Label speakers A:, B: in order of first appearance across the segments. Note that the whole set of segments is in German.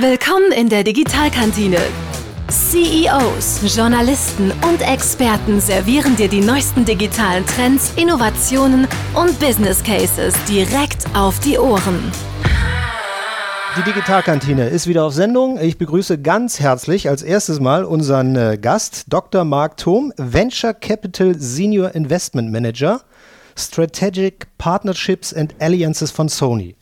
A: Willkommen in der Digitalkantine. CEOs, Journalisten und Experten servieren dir die neuesten digitalen Trends, Innovationen und Business Cases direkt auf die Ohren.
B: Die Digitalkantine ist wieder auf Sendung. Ich begrüße ganz herzlich als erstes Mal unseren äh, Gast, Dr. Mark Thom, Venture Capital Senior Investment Manager, Strategic Partnerships and Alliances von Sony.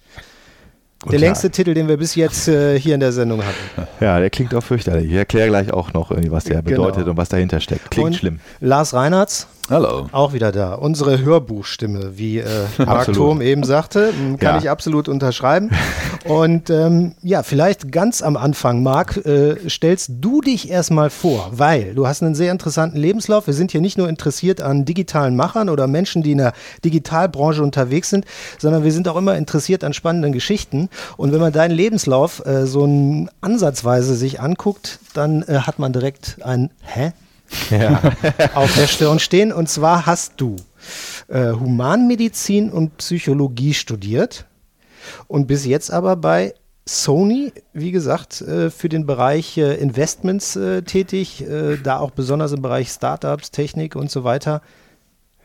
C: Guten
B: der
C: Tag.
B: längste Titel, den wir bis jetzt äh, hier in der Sendung hatten.
C: Ja, der klingt auch fürchterlich. Ich erkläre gleich auch noch, irgendwie, was der
B: Genau.
C: bedeutet und was dahinter steckt. Klingt
B: Und
C: schlimm.
B: Lars Reinhardt,
D: Hallo.
B: auch wieder da. Unsere Hörbuchstimme, wie äh, Mark. Thom eben sagte, m, kann
C: Ja.
B: ich absolut unterschreiben. Und ähm, ja, vielleicht ganz am Anfang, Marc, äh, stellst du dich erstmal vor, weil du hast einen sehr interessanten Lebenslauf. Wir sind hier nicht nur interessiert an digitalen Machern oder Menschen, die in der Digitalbranche unterwegs sind, sondern wir sind auch immer interessiert an spannenden Geschichten. Und wenn man deinen Lebenslauf äh, so ansatzweise sich anguckt, dann äh, hat man direkt ein Hä?
C: Ja.
B: auf der Stirn stehen. Und zwar hast du äh, Humanmedizin und Psychologie studiert und bis jetzt aber bei Sony, wie gesagt, äh, für den Bereich äh, Investments äh, tätig, äh, da auch besonders im Bereich Startups, Technik und so weiter.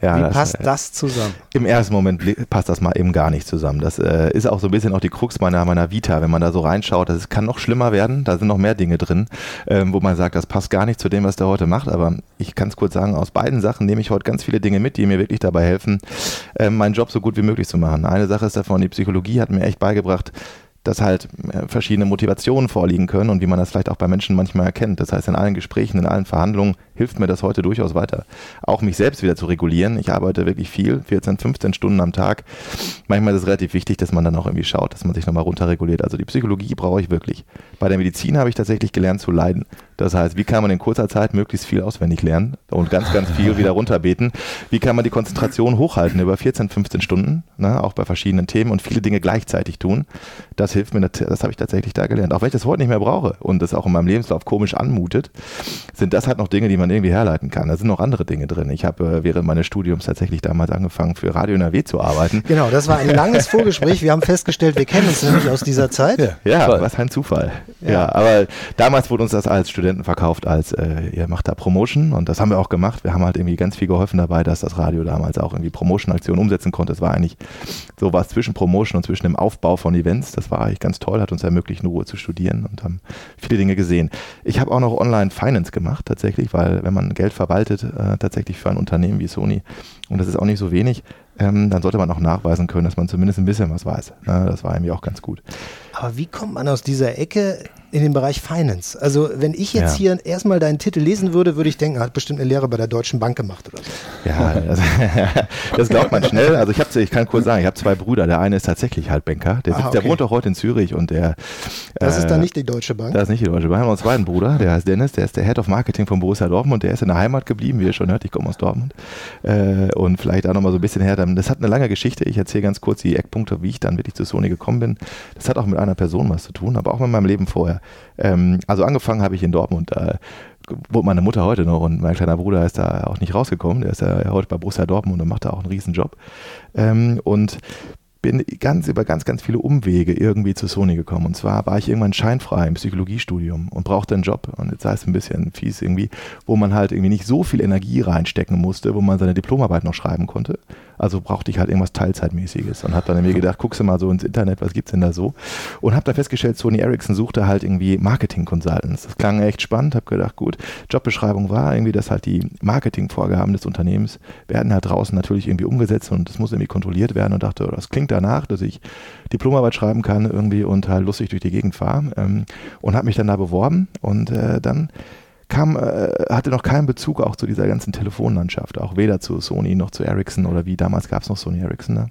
C: Ja,
B: wie
C: das,
B: passt
C: äh,
B: das zusammen?
C: Im ersten Moment passt das mal eben gar nicht zusammen. Das äh, ist auch so ein bisschen auch die Krux meiner, meiner Vita, wenn man da so reinschaut. Das kann noch schlimmer werden. Da sind noch mehr Dinge drin, ähm, wo man sagt, das passt gar nicht zu dem, was der heute macht. Aber ich kann es kurz sagen, aus beiden Sachen nehme ich heute ganz viele Dinge mit, die mir wirklich dabei helfen, ähm, meinen Job so gut wie möglich zu machen. Eine Sache ist davon, die Psychologie hat mir echt beigebracht, dass halt äh, verschiedene Motivationen vorliegen können und wie man das vielleicht auch bei Menschen manchmal erkennt. Das heißt, in allen Gesprächen, in allen Verhandlungen hilft mir das heute durchaus weiter. Auch mich selbst wieder zu regulieren. Ich arbeite wirklich viel, 14, 15 Stunden am Tag. Manchmal ist es relativ wichtig, dass man dann auch irgendwie schaut, dass man sich nochmal runterreguliert. Also die Psychologie brauche ich wirklich. Bei der Medizin habe ich tatsächlich gelernt zu leiden. Das heißt, wie kann man in kurzer Zeit möglichst viel auswendig lernen und ganz, ganz viel wieder runterbeten? Wie kann man die Konzentration hochhalten über 14, 15 Stunden, ne, auch bei verschiedenen Themen und viele Dinge gleichzeitig tun? Das hilft mir, das habe ich tatsächlich da gelernt. Auch wenn ich das heute nicht mehr brauche und das auch in meinem Lebenslauf komisch anmutet, sind das halt noch Dinge, die man irgendwie herleiten kann. Da sind noch andere Dinge drin. Ich habe äh, während meines Studiums tatsächlich damals angefangen, für Radio NRW zu arbeiten.
B: Genau, das war ein langes Vorgespräch. Wir haben festgestellt, wir kennen uns nämlich aus dieser Zeit.
C: Ja,
D: Toll.
C: was ein Zufall. Ja. Aber damals wurde uns das als Studenten verkauft, als äh, ihr macht da Promotion und das haben wir auch gemacht. Wir haben halt irgendwie ganz viel geholfen dabei, dass das Radio damals auch irgendwie Promotion-Aktionen umsetzen konnte. Es war eigentlich so was zwischen Promotion und zwischen dem Aufbau von Events. Das war eigentlich ganz toll, hat uns ermöglicht, in Ruhe zu studieren und haben viele Dinge gesehen. Ich habe auch noch Online-Finance gemacht tatsächlich, weil wenn man Geld verwaltet, äh, tatsächlich für ein Unternehmen wie Sony, und das ist auch nicht so wenig, ähm, dann sollte man auch nachweisen können, dass man zumindest ein bisschen was weiß. Ne? Das war irgendwie auch ganz gut.
B: Aber wie kommt man aus dieser Ecke in den Bereich Finance? Also, wenn ich jetzt
C: Ja.
B: hier erstmal deinen Titel lesen würde, würde ich denken, er hat bestimmt eine Lehre bei der Deutschen Bank gemacht oder so.
C: Ja, das, das glaubt man schnell. Also ich ich kann kurz sagen, ich habe zwei Brüder. Der eine ist tatsächlich halt Banker. Der, sitzt,
B: Ah,
C: der
B: okay.
C: wohnt auch heute in Zürich und der.
B: Das ist
C: äh,
B: dann nicht die Deutsche Bank.
C: Das ist nicht die Deutsche Bank. Wir haben noch einen zweiten Bruder, der heißt Dennis, der ist der Head of Marketing von Borussia Dortmund. Der ist in der Heimat geblieben, wie ihr schon hört. Ich komme aus Dortmund. Äh, und vielleicht auch nochmal so ein bisschen her. Das hat eine lange Geschichte. Ich erzähle ganz kurz die Eckpunkte, wie ich dann wirklich zu Sony gekommen bin. Das hat auch mit einer Person was zu tun, aber auch mit meinem Leben vorher. Ähm, also angefangen habe ich in Dortmund. Da wohnt meine Mutter heute noch und mein kleiner Bruder ist da auch nicht rausgekommen. Der ist ja heute bei Borussia Dortmund und macht da auch einen riesen Job. Ähm, und bin ganz über ganz, ganz viele Umwege irgendwie zu Sony gekommen. Und zwar war ich irgendwann scheinfrei im Psychologiestudium und brauchte einen Job. Und jetzt heißt es ein bisschen fies irgendwie, wo man halt irgendwie nicht so viel Energie reinstecken musste, wo man seine Diplomarbeit noch schreiben konnte. Also brauchte ich halt irgendwas Teilzeitmäßiges und habe dann mir gedacht, guckst du mal so ins Internet, was gibt's denn da so? Und habe dann festgestellt, Sony Ericsson suchte halt irgendwie Marketing Consultants. Das klang echt spannend, habe gedacht, gut, Jobbeschreibung war irgendwie, dass halt die Marketingvorgaben des Unternehmens werden halt draußen natürlich irgendwie umgesetzt und das muss irgendwie kontrolliert werden und dachte, oh, das klingt danach, dass ich Diplomarbeit schreiben kann irgendwie und halt lustig durch die Gegend fahre ähm, und habe mich dann da beworben und äh, dann kam, äh, hatte noch keinen Bezug auch zu dieser ganzen Telefonlandschaft, auch weder zu Sony noch zu Ericsson oder wie damals gab es noch Sony Ericsson. Ne?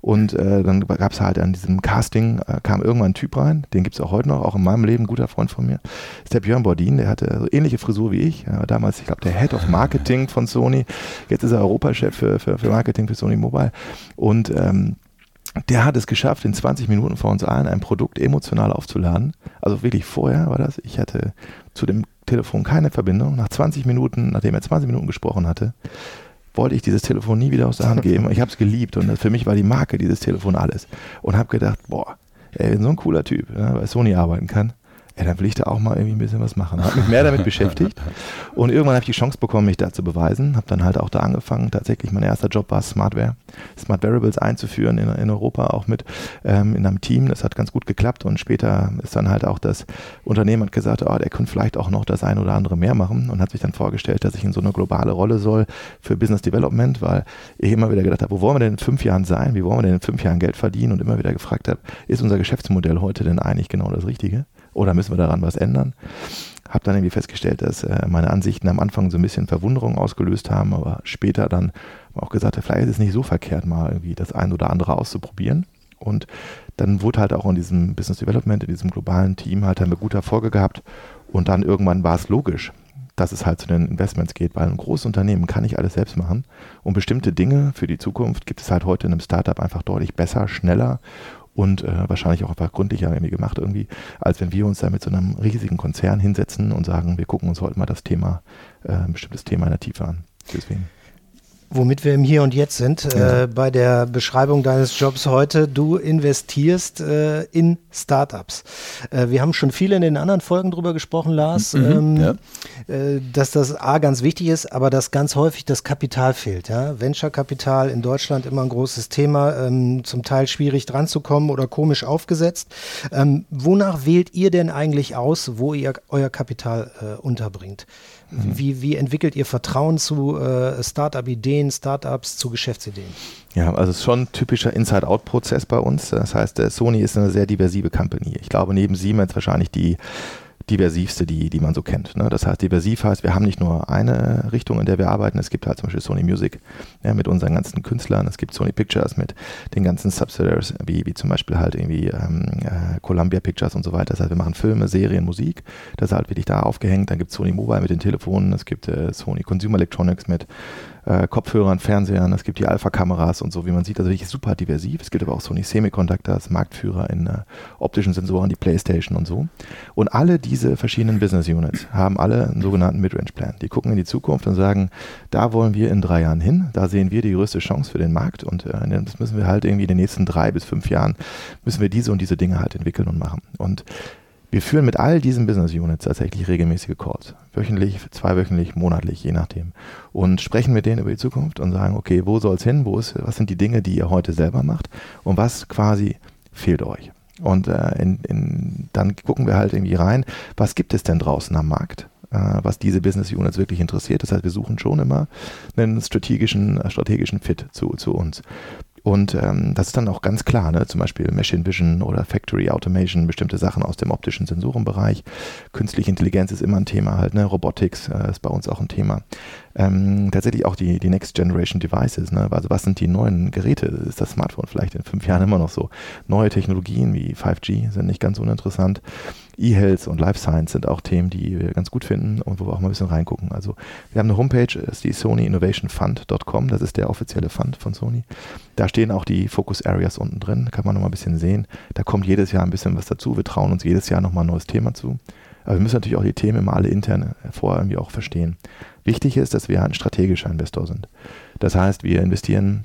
C: Und äh, dann gab es halt an diesem Casting, äh, kam irgendwann ein Typ rein, den gibt es auch heute noch, auch in meinem Leben, ein guter Freund von mir, ist der Björn Bordin, der hatte so ähnliche Frisur wie ich, war damals, ich glaube, der Head of Marketing von Sony, jetzt ist er Europachef für, für, für Marketing für Sony Mobile und ähm, der hat es geschafft, in 20 Minuten vor uns allen ein Produkt emotional aufzuladen. Also wirklich vorher war das. Ich hatte zu dem Telefon keine Verbindung. Nach 20 Minuten, nachdem er 20 Minuten gesprochen hatte, wollte ich dieses Telefon nie wieder aus der Hand geben. Ich habe es geliebt und für mich war die Marke dieses Telefon alles. Und habe gedacht, boah, ey, so ein cooler Typ ne, bei Sony arbeiten kann, ja, dann will ich da auch mal irgendwie ein bisschen was machen. Habe mich mehr damit beschäftigt und irgendwann habe ich die Chance bekommen, mich da zu beweisen. Habe dann halt auch da angefangen. Tatsächlich, mein erster Job war Smartware, Smart Variables einzuführen in, in Europa, auch mit ähm, in einem Team. Das hat ganz gut geklappt und später ist dann halt auch das Unternehmen hat gesagt, oh, der könnte vielleicht auch noch das ein oder andere mehr machen und hat sich dann vorgestellt, dass ich in so eine globale Rolle soll für Business Development, weil ich immer wieder gedacht habe, wo wollen wir denn in fünf Jahren sein? Wie wollen wir denn in fünf Jahren Geld verdienen? Und immer wieder gefragt habe, ist unser Geschäftsmodell heute denn eigentlich genau das Richtige? Oder müssen wir daran was ändern? Habe dann irgendwie festgestellt, dass äh, meine Ansichten am Anfang so ein bisschen Verwunderung ausgelöst haben, aber später dann auch gesagt, vielleicht ist es nicht so verkehrt, mal irgendwie das ein oder andere auszuprobieren. Und dann wurde halt auch in diesem Business Development, in diesem globalen Team halt haben wir gute Erfolge gehabt. Und dann irgendwann war es logisch, dass es halt zu den Investments geht, weil ein großes Unternehmen kann nicht alles selbst machen. Und bestimmte Dinge für die Zukunft gibt es halt heute in einem Startup einfach deutlich besser, schneller und äh, wahrscheinlich auch einfach gründlicher irgendwie gemacht irgendwie, als wenn wir uns da mit so einem riesigen Konzern hinsetzen und sagen, wir gucken uns heute mal das Thema, äh, ein bestimmtes Thema in der Tiefe an. Deswegen.
B: Womit wir im Hier und Jetzt sind, ja. äh, bei der Beschreibung deines Jobs heute, du investierst äh, in Startups. Äh, wir haben schon viele in den anderen Folgen drüber gesprochen, Lars, mhm, ähm, ja. Äh, dass das A ganz wichtig ist, aber dass ganz häufig das Kapital fehlt. Ja? Venture-Kapital in Deutschland immer ein großes Thema, ähm, zum Teil schwierig dran zu kommen oder komisch aufgesetzt. Ähm, wonach wählt ihr denn eigentlich aus, wo ihr euer Kapital äh, unterbringt? Mhm. Wie, wie entwickelt ihr Vertrauen zu äh, Startup-Ideen, Startups, zu Geschäftsideen?
C: Ja, also es ist schon ein typischer Inside-Out-Prozess bei uns. Das heißt, Sony ist eine sehr diversive Company. Ich glaube, neben Siemens wahrscheinlich die diversivste, die, die man so kennt. Ne? Das heißt, diversiv heißt, wir haben nicht nur eine Richtung, in der wir arbeiten. Es gibt halt zum Beispiel Sony Music ja, mit unseren ganzen Künstlern. Es gibt Sony Pictures mit den ganzen Subsidiaries, wie, wie zum Beispiel halt irgendwie ähm, äh, Columbia Pictures und so weiter. Das heißt, wir machen Filme, Serien, Musik. Das ist halt wirklich da aufgehängt. Dann gibt es Sony Mobile mit den Telefonen. Es gibt äh, Sony Consumer Electronics mit äh, Kopfhörern, Fernsehern, es gibt die Alpha-Kameras und so, wie man sieht, also wirklich super diversiv. Es gibt aber auch Sony Semiconductors, Marktführer in äh, optischen Sensoren, die Playstation und so. Und alle diese verschiedenen Business Units haben alle einen sogenannten Midrange-Plan. Die gucken in die Zukunft und sagen, da wollen wir in drei Jahren hin, da sehen wir die größte Chance für den Markt und äh, das müssen wir halt irgendwie in den nächsten drei bis fünf Jahren, müssen wir diese und diese Dinge halt entwickeln und machen. Und wir führen mit all diesen Business Units tatsächlich regelmäßige Calls. Wöchentlich, zweiwöchentlich, monatlich, je nachdem. Und sprechen mit denen über die Zukunft und sagen, okay, wo soll es hin? Wo ist, was sind die Dinge, die ihr heute selber macht? Und was quasi fehlt euch? Und äh, in, in, dann gucken wir halt irgendwie rein, was gibt es denn draußen am Markt? Äh, was diese Business Units wirklich interessiert. Das heißt, wir suchen schon immer einen strategischen, strategischen Fit zu, zu uns. Und ähm, das ist dann auch ganz klar, ne? zum Beispiel Machine Vision oder Factory Automation, bestimmte Sachen aus dem optischen Sensorenbereich. Künstliche Intelligenz ist immer ein Thema halt, ne? Robotics äh, ist bei uns auch ein Thema. Ähm, tatsächlich auch die, die Next Generation Devices, ne? also was sind die neuen Geräte? Ist das Smartphone vielleicht in fünf Jahren immer noch so? Neue Technologien wie 5G sind nicht ganz uninteressant. E-Health und Life Science sind auch Themen, die wir ganz gut finden und wo wir auch mal ein bisschen reingucken. Also wir haben eine Homepage, ist die Sony Innovation Fund.com, das ist der offizielle Fund von Sony. Da stehen auch die Focus Areas unten drin, kann man noch mal ein bisschen sehen. Da kommt jedes Jahr ein bisschen was dazu. Wir trauen uns jedes Jahr noch mal ein neues Thema zu. Aber wir müssen natürlich auch die Themen immer alle intern vorher irgendwie auch verstehen. Wichtig ist, dass wir ein strategischer Investor sind. Das heißt, wir investieren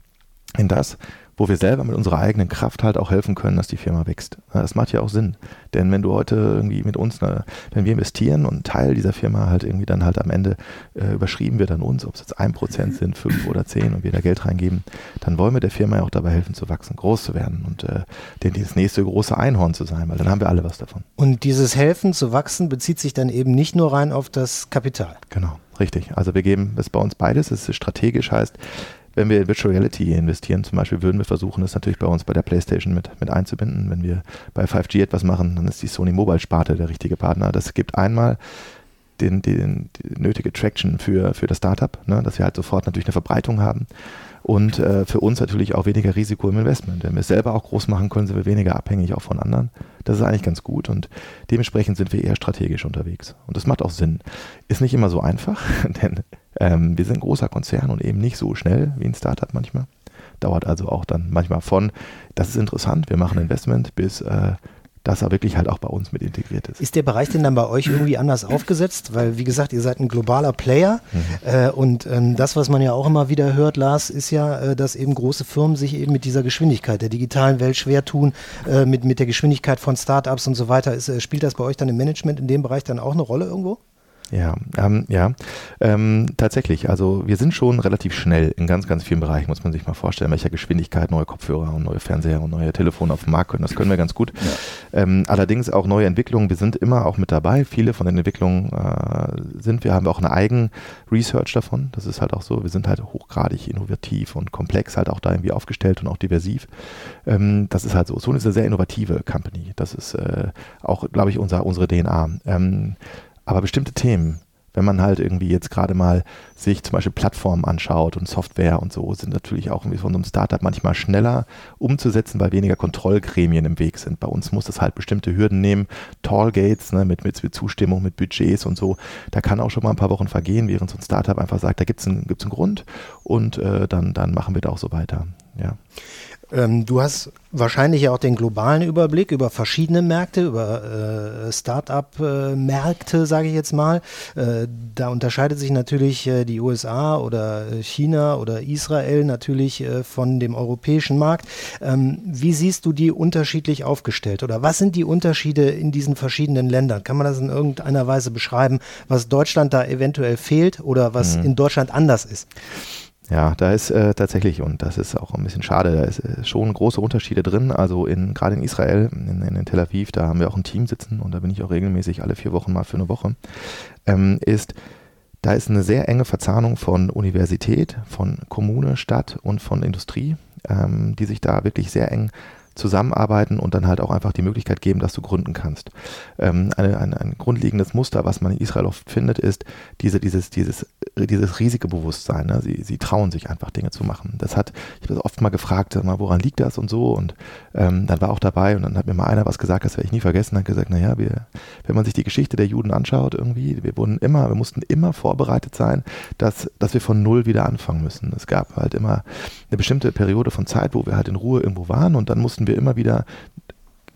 C: in das, wo wir selber mit unserer eigenen Kraft halt auch helfen können, dass die Firma wächst. Das macht ja auch Sinn. Denn wenn du heute irgendwie mit uns, ne, wenn wir investieren und ein Teil dieser Firma halt irgendwie dann halt am Ende äh, überschrieben wird an uns, ob es jetzt ein Prozent sind, fünf oder zehn und wir da Geld reingeben, dann wollen wir der Firma ja auch dabei helfen zu wachsen, groß zu werden und äh, das nächste große Einhorn zu sein, weil dann haben wir alle was davon.
B: Und dieses Helfen zu wachsen bezieht sich dann eben nicht nur rein auf das Kapital.
C: Genau, richtig. Also wir geben es bei uns beides. Es ist strategisch heißt, wenn wir in Virtual Reality investieren, zum Beispiel, würden wir versuchen, das natürlich bei uns bei der PlayStation mit, mit einzubinden. Wenn wir bei 5G etwas machen, dann ist die Sony Mobile Sparte der richtige Partner. Das gibt einmal den, den, die nötige Traction für, für das Startup, ne, dass wir halt sofort natürlich eine Verbreitung haben. Und äh, für uns natürlich auch weniger Risiko im Investment. Wenn wir es selber auch groß machen können, sind wir weniger abhängig auch von anderen. Das ist eigentlich ganz gut und dementsprechend sind wir eher strategisch unterwegs. Und das macht auch Sinn. Ist nicht immer so einfach, denn ähm, wir sind ein großer Konzern und eben nicht so schnell wie ein Startup manchmal. Dauert also auch dann manchmal von, das ist interessant, wir machen Investment, bis äh, dass er wirklich halt auch bei uns mit integriert ist.
B: Ist der Bereich denn dann bei euch irgendwie anders aufgesetzt? Weil, wie gesagt, ihr seid ein globaler Player mhm. äh, und ähm, das, was man ja auch immer wieder hört, Lars, ist ja, äh, dass eben große Firmen sich eben mit dieser Geschwindigkeit der digitalen Welt schwer tun, äh, mit, mit der Geschwindigkeit von Startups und so weiter. Ist, äh, spielt das bei euch dann im Management in dem Bereich dann auch eine Rolle irgendwo?
C: Ja, ähm, ja, ähm, tatsächlich. Also wir sind schon relativ schnell in ganz, ganz vielen Bereichen, muss man sich mal vorstellen, welcher Geschwindigkeit neue Kopfhörer und neue Fernseher und neue Telefone auf dem Markt können. Das können wir ganz gut. Ja. Ähm, allerdings auch neue Entwicklungen. Wir sind immer auch mit dabei. Viele von den Entwicklungen äh, sind wir, haben wir auch eine eigen Research davon. Das ist halt auch so. Wir sind halt hochgradig innovativ und komplex halt auch da irgendwie aufgestellt und auch diversiv. Ähm, das ist halt so. So ist eine sehr innovative Company. Das ist äh, auch, glaube ich, unser, unsere DNA. Aber bestimmte Themen, wenn man halt irgendwie jetzt gerade mal sich zum Beispiel Plattformen anschaut und Software und so, sind natürlich auch irgendwie von so einem Startup manchmal schneller umzusetzen, weil weniger Kontrollgremien im Weg sind. Bei uns muss das halt bestimmte Hürden nehmen, Tallgates ne, mit, mit, Zustimmung, mit Budgets und so. Da kann auch schon mal ein paar Wochen vergehen, während so ein Startup einfach sagt, da gibt es einen, einen Grund und äh, dann, dann machen wir da auch so weiter. Ja.
B: Ähm, du hast wahrscheinlich ja auch den globalen Überblick über verschiedene Märkte, über äh, Start-up-Märkte, sage ich jetzt mal. Äh, da unterscheidet sich natürlich äh, die USA oder äh, China oder Israel natürlich äh, von dem europäischen Markt. Ähm, wie siehst du die unterschiedlich aufgestellt oder was sind die Unterschiede in diesen verschiedenen Ländern? Kann man das in irgendeiner Weise beschreiben, was Deutschland da eventuell fehlt oder was mhm. in Deutschland anders ist?
C: Ja, da ist äh, tatsächlich, und das ist auch ein bisschen schade, da ist äh, schon große Unterschiede drin. Also in, gerade in Israel, in, in, Tel Aviv, da haben wir auch ein Team sitzen und da bin ich auch regelmäßig alle vier Wochen mal für eine Woche, ähm, ist, da ist eine sehr enge Verzahnung von Universität, von Kommune, Stadt und von Industrie, ähm, die sich da wirklich sehr eng zusammenarbeiten und dann halt auch einfach die Möglichkeit geben, dass du gründen kannst. Ähm, eine, ein, ein grundlegendes Muster, was man in Israel oft findet, ist diese, dieses, dieses, dieses Risikobewusstsein. Ne? Sie, sie trauen sich einfach Dinge zu machen. Das hat, ich habe das oft mal gefragt, mal, woran liegt das und so und ähm, dann war auch dabei und dann hat mir mal einer was gesagt, das werde ich nie vergessen, hat gesagt, naja, wir, wenn man sich die Geschichte der Juden anschaut, irgendwie, wir wurden immer, wir mussten immer vorbereitet sein, dass, dass wir von Null wieder anfangen müssen. Es gab halt immer eine bestimmte Periode von Zeit, wo wir halt in Ruhe irgendwo waren und dann mussten wir immer wieder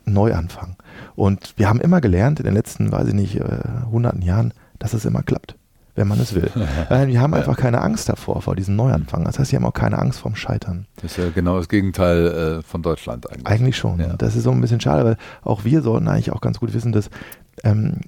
C: neu anfangen. Und wir haben immer gelernt in den letzten, weiß ich nicht, äh, hunderten Jahren, dass es immer klappt, wenn man es will. wir haben einfach keine Angst davor, vor diesem Neuanfang. Das heißt, wir haben auch keine Angst vorm Scheitern.
D: Das ist ja genau das Gegenteil äh, von Deutschland eigentlich.
C: Eigentlich schon. Ja. Das ist so ein bisschen schade, weil auch wir sollten eigentlich auch ganz gut wissen, dass ähm,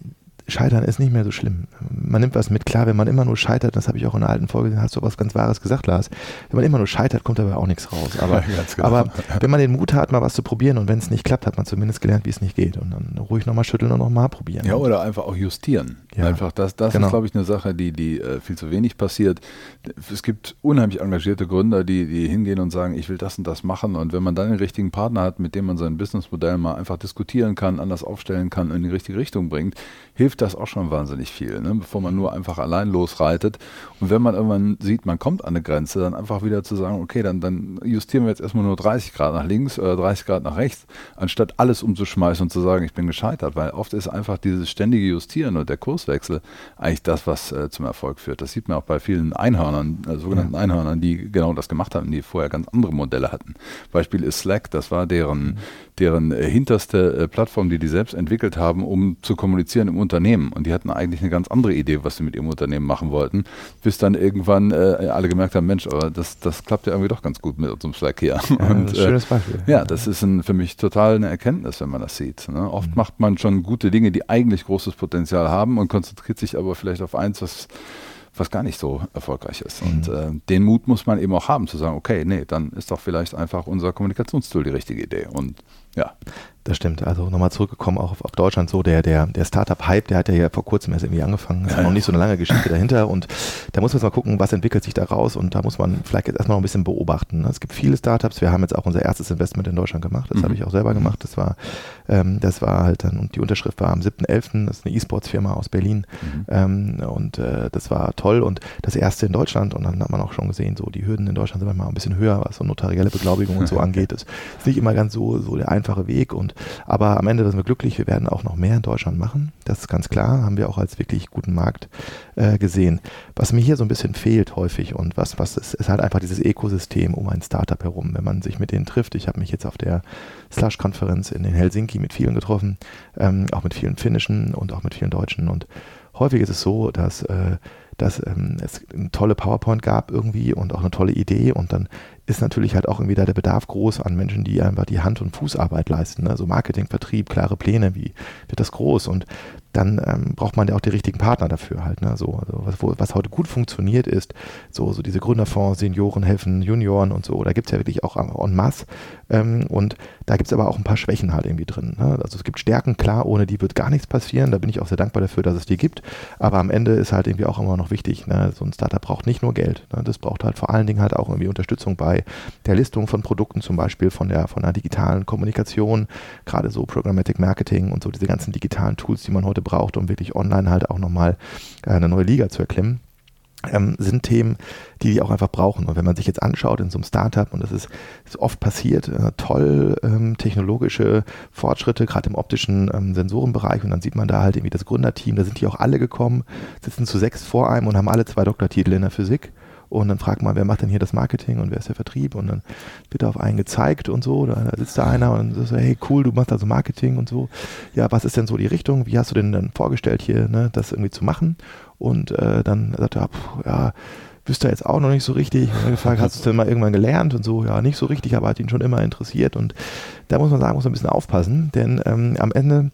C: Scheitern ist nicht mehr so schlimm. Man nimmt was mit. Klar, wenn man immer nur scheitert, das habe ich auch in einer alten Folge gesehen, hast du was ganz Wahres gesagt, Lars. Wenn man immer nur scheitert, kommt dabei auch nichts raus. Aber, genau. aber wenn man den Mut hat, mal was zu probieren und wenn es nicht klappt, hat man zumindest gelernt, wie es nicht geht. Und dann ruhig nochmal schütteln und nochmal probieren.
D: Ja, oder einfach auch justieren. Ja. Einfach das, das genau. ist, glaube ich, eine Sache, die, die äh, viel zu wenig passiert. Es gibt unheimlich engagierte Gründer, die, die hingehen und sagen, ich will das und das machen. Und wenn man dann den richtigen Partner hat, mit dem man sein Businessmodell mal einfach diskutieren kann, anders aufstellen kann und in die richtige Richtung bringt, hilft das auch schon wahnsinnig viel, ne? bevor man nur einfach allein losreitet. Und wenn man irgendwann sieht, man kommt an eine Grenze, dann einfach wieder zu sagen, okay, dann, dann justieren wir jetzt erstmal nur 30 Grad nach links oder 30 Grad nach rechts, anstatt alles umzuschmeißen und zu sagen, ich bin gescheitert. Weil oft ist einfach dieses ständige Justieren und der Kurswechsel eigentlich das, was äh, zum Erfolg führt. Das sieht man auch bei vielen Einhörnern, äh, sogenannten ja. Einhörnern, die genau das gemacht haben, die vorher ganz andere Modelle hatten. Beispiel ist Slack, das war deren, mhm. deren äh, hinterste äh, Plattform, die die selbst entwickelt haben, um zu kommunizieren im Unternehmen. Und die hatten eigentlich eine ganz andere Idee, was sie mit ihrem Unternehmen machen wollten, bis dann irgendwann äh, alle gemerkt haben, Mensch, aber das, das klappt ja irgendwie doch ganz gut mit unserem Slack hier. Ja, und, äh, schönes Beispiel. Ja, das ist ein, für mich total eine Erkenntnis, wenn man das sieht. Ne? Oft mhm. macht man schon gute Dinge, die eigentlich großes Potenzial haben und konzentriert sich aber vielleicht auf eins, was was gar nicht so erfolgreich ist. Mhm. Und äh, den Mut muss man eben auch haben, zu sagen, okay, nee, dann ist doch vielleicht einfach unser Kommunikationstool die richtige Idee. Und ja.
C: Das stimmt. Also nochmal zurückgekommen auch auf, auf, Deutschland so, der, der, der Startup-Hype, der hat ja hier vor kurzem erst irgendwie angefangen. Ist ja, noch nicht so eine lange Geschichte dahinter und da muss man jetzt mal gucken, was entwickelt sich da raus und da muss man vielleicht jetzt erstmal noch ein bisschen beobachten. Es gibt viele Startups. Wir haben jetzt auch unser erstes Investment in Deutschland gemacht. Das mhm. habe ich auch selber gemacht. Das war, ähm, das war halt dann, und die Unterschrift war am 7.11. Das ist eine E-Sports-Firma aus Berlin. Mhm. Ähm, und äh, das war toll und das erste in Deutschland und dann hat man auch schon gesehen, so die Hürden in Deutschland sind manchmal ein bisschen höher, was so notarielle Beglaubigung und so angeht. Das ist nicht immer ganz so, so der einfache Weg und Aber am Ende sind wir glücklich, wir werden auch noch mehr in Deutschland machen. Das ist ganz klar, haben wir auch als wirklich guten Markt äh, gesehen. Was mir hier so ein bisschen fehlt häufig und was, was ist, ist halt einfach dieses Ökosystem um ein Startup herum. Wenn man sich mit denen trifft, ich habe mich jetzt auf der Slush-Konferenz in Helsinki mit vielen getroffen, ähm, auch mit vielen Finnischen und auch mit vielen Deutschen und häufig ist es so, dass äh, dass ähm, es eine tolle PowerPoint gab irgendwie und auch eine tolle Idee und dann ist natürlich halt auch irgendwie da der Bedarf groß an Menschen, die einfach die Hand- und Fußarbeit leisten. Ne? Also Marketing, Vertrieb, klare Pläne, wie wird das groß? Und dann ähm, braucht man ja auch die richtigen Partner dafür halt. Ne? So, also was, wo, was, heute gut funktioniert ist, so, so diese Gründerfonds, Senioren helfen Junioren und so, da gibt es ja wirklich auch en masse. Ähm, und da gibt es aber auch ein paar Schwächen halt irgendwie drin. Ne? Also es gibt Stärken, klar, ohne die wird gar nichts passieren. Da bin ich auch sehr dankbar dafür, dass es die gibt. Aber am Ende ist halt irgendwie auch immer noch wichtig, ne? so ein Startup braucht nicht nur Geld. Ne? Das braucht halt vor allen Dingen halt auch irgendwie Unterstützung bei der Listung von Produkten, zum Beispiel von der, von der digitalen Kommunikation, gerade so Programmatic Marketing und so diese ganzen digitalen Tools, die man heute braucht, um wirklich online halt auch nochmal äh, eine neue Liga zu erklimmen. Ähm, sind Themen, die die auch einfach brauchen. Und wenn man sich jetzt anschaut in so einem Startup, und das ist, ist oft passiert, äh, toll ähm, technologische Fortschritte, gerade im optischen ähm, Sensorenbereich, und dann sieht man da halt irgendwie das Gründerteam, da sind die auch alle gekommen, sitzen zu sechs vor einem und haben alle zwei Doktortitel in der Physik. Und dann fragt man, wer macht denn hier das Marketing und wer ist der Vertrieb? Und dann wird auf einen gezeigt und so. Da, sitzt da einer und sagt, hey cool, du machst also Marketing und so. Ja, was ist denn so die Richtung? Wie hast du denn dann vorgestellt hier, ne, das irgendwie zu machen? Und äh, dann sagt er, pff, ja, wüsste er jetzt auch noch nicht so richtig. Und gefragt, hast du es denn mal irgendwann gelernt? Und so, ja, nicht so richtig, aber hat ihn schon immer interessiert. Und da muss man sagen, muss man ein bisschen aufpassen, denn ähm, am Ende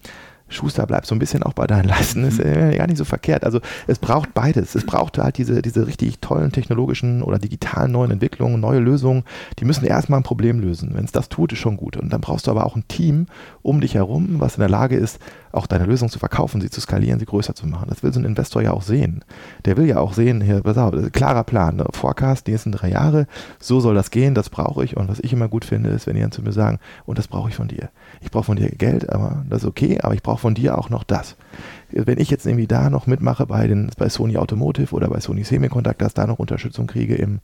C: Schuster, bleib so ein bisschen auch bei deinen Leisten, ist äh, gar nicht so verkehrt. Also es braucht beides. Es braucht halt diese, diese richtig tollen technologischen oder digitalen neuen Entwicklungen, neue Lösungen, die müssen erstmal ein Problem lösen. Wenn es das tut, ist schon gut. Und dann brauchst du aber auch ein Team um dich herum, was in der Lage ist, auch deine Lösung zu verkaufen, sie zu skalieren, sie größer zu machen. Das will so ein Investor ja auch sehen. Der will ja auch sehen, hier, pass auf, klarer Plan, ne? Forecast, die nächsten drei Jahre, so soll das gehen, das brauche ich. Und was ich immer gut finde, ist, wenn die dann zu mir sagen, und das brauche ich von dir. Ich brauche von dir Geld, aber das ist okay, aber ich brauche von dir auch noch das. Wenn ich jetzt irgendwie da noch mitmache bei, den, bei Sony Automotive oder bei Sony Semiconductors, da noch Unterstützung kriege im,